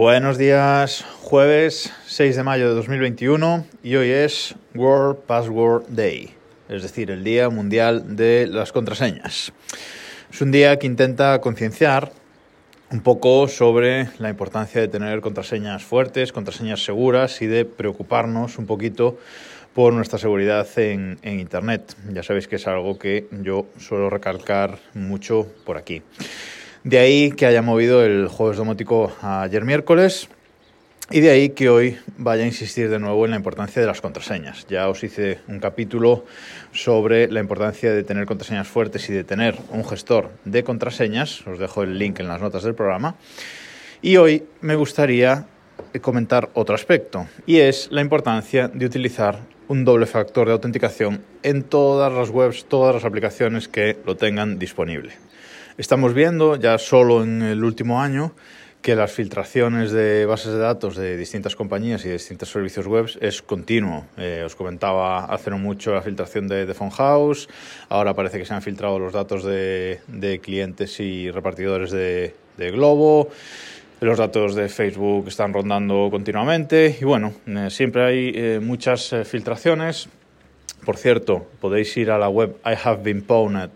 Buenos días, jueves 6 de mayo de 2021 y hoy es World Password Day, es decir, el Día Mundial de las Contraseñas. Es un día que intenta concienciar un poco sobre la importancia de tener contraseñas fuertes, contraseñas seguras y de preocuparnos un poquito por nuestra seguridad en, en, Internet. Ya sabéis que es algo que yo suelo recalcar mucho por aquí. De ahí que haya movido el jueves domótico ayer miércoles y de ahí que hoy vaya a insistir de nuevo en la importancia de las contraseñas. Ya os hice un capítulo sobre la importancia de tener contraseñas fuertes y de tener un gestor de contraseñas. Os dejo el link en las notas del programa. Y hoy me gustaría comentar otro aspecto y es la importancia de utilizar un doble factor de autenticación en todas las webs, todas las aplicaciones que lo tengan disponible. Estamos viendo ya solo en el último año que las filtraciones de bases de datos de distintas compañías y de distintos servicios web es continuo. Eh, os comentaba hace no mucho la filtración de, de House, ahora parece que se han filtrado los datos de, clientes y repartidores de, Globo, los datos de Facebook están rondando continuamente y bueno, eh, siempre hay eh, muchas filtraciones. Por cierto, podéis ir a la web I Have Been Pwned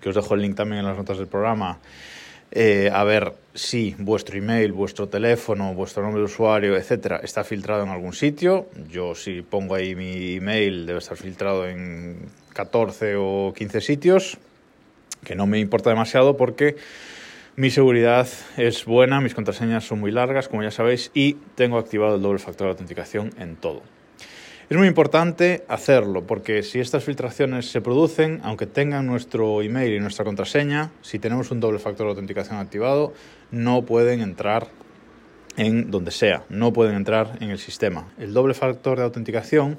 que os dejo el link también en las notas del programa, eh, a ver si vuestro email, vuestro teléfono, vuestro nombre de usuario, etcétera, está filtrado en algún sitio. Yo si pongo ahí mi email debe estar filtrado en 14 o 15 sitios, que no me importa demasiado porque mi seguridad es buena, mis contraseñas son muy largas, como ya sabéis, y tengo activado el doble factor de autenticación en todo. Es muy importante hacerlo porque si estas filtraciones se producen, aunque tengan nuestro email y nuestra contraseña, si tenemos un doble factor de autenticación activado, no pueden entrar en donde sea, no pueden entrar en el sistema. El doble factor de autenticación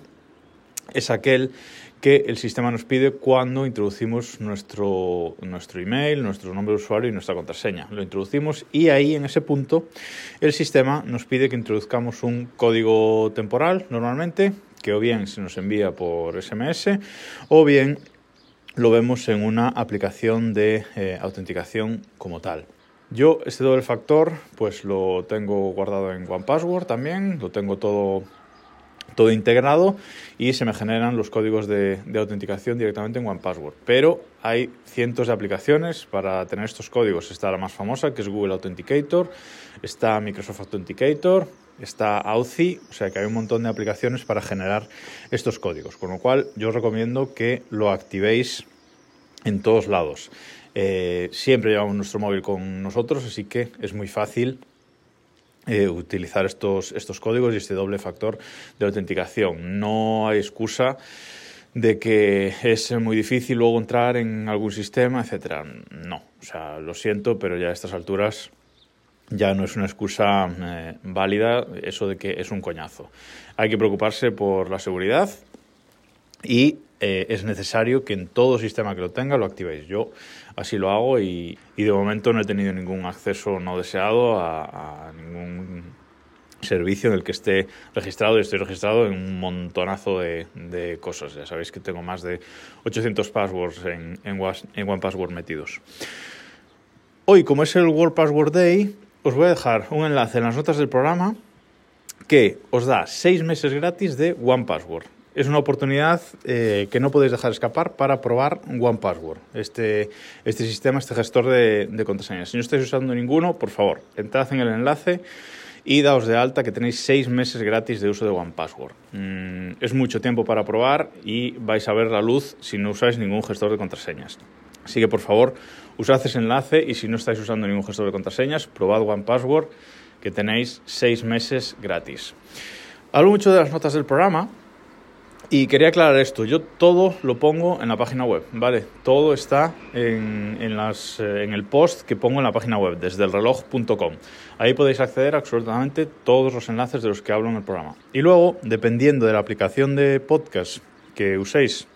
es aquel que el sistema nos pide cuando introducimos nuestro, nuestro email, nuestro nombre de usuario y nuestra contraseña. Lo introducimos y ahí en ese punto el sistema nos pide que introduzcamos un código temporal normalmente o bien se nos envía por SMS o bien lo vemos en una aplicación de eh, autenticación como tal. Yo este doble factor pues lo tengo guardado en OnePassword también, lo tengo todo, todo integrado y se me generan los códigos de, de autenticación directamente en OnePassword. Pero hay cientos de aplicaciones para tener estos códigos. Está la más famosa que es Google Authenticator, está Microsoft Authenticator, está Authy, o sea que hay un montón de aplicaciones para generar estos códigos, con lo cual yo os recomiendo que lo activéis en todos lados. Eh, siempre llevamos nuestro móvil con nosotros, así que es muy fácil eh, utilizar estos, estos códigos y este doble factor de autenticación. No hay excusa de que es muy difícil luego entrar en algún sistema, etcétera. No, o sea, lo siento, pero ya a estas alturas ya no es una excusa eh, válida eso de que es un coñazo. Hay que preocuparse por la seguridad y eh, es necesario que en todo sistema que lo tenga lo activéis. Yo así lo hago y, y de momento no he tenido ningún acceso no deseado a, ningún servicio en el que esté registrado y estoy registrado en un montonazo de, de cosas. Ya sabéis que tengo más de 800 passwords en, en, metidos. Hoy, como es el World Password Day, os voy a dejar un enlace en las notas del programa que os da seis meses gratis de OnePassword. Es una oportunidad eh, que no podéis dejar escapar para probar OnePassword, este, este sistema, este gestor de, contraseñas. Si no estáis usando ninguno, por favor, entrad en el enlace y daos de alta que tenéis seis meses gratis de uso de OnePassword. Mm, es mucho tiempo para probar y vais a ver la luz si no usáis ningún gestor de contraseñas. Así que por favor, usad ese enlace y si no estáis usando ningún gestor de contraseñas, probad OnePassword que tenéis seis meses gratis. Hablo mucho de las notas del programa y quería aclarar esto. Yo todo lo pongo en la página web, ¿vale? Todo está en, eh, el post que pongo en la página web, desde el reloj.com. Ahí podéis acceder a absolutamente todos los enlaces de los que hablo en el programa. Y luego, dependiendo de la aplicación de podcast que uséis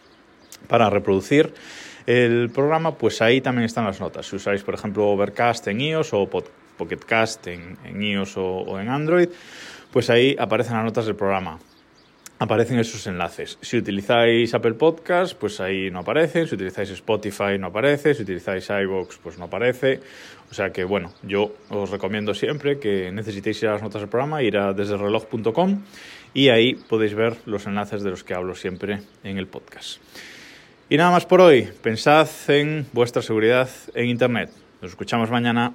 para reproducir, el programa, pues ahí también están las notas. Si usáis, por ejemplo, Overcast en iOS o Pocketcast en, en iOS o, en Android, pues ahí aparecen las notas del programa. aparecen esos enlaces. Si utilizáis Apple Podcast, pues ahí no aparecen. Si utilizáis Spotify, no aparece. Si utilizáis iVoox, pues no aparece. O sea que, bueno, yo os recomiendo siempre que necesitéis ir a las notas del programa, ir a desdereloj.com y ahí podéis ver los enlaces de los que hablo siempre en el podcast. Y nada más por hoy. Pensad en vuestra seguridad en Internet. Nos escuchamos mañana.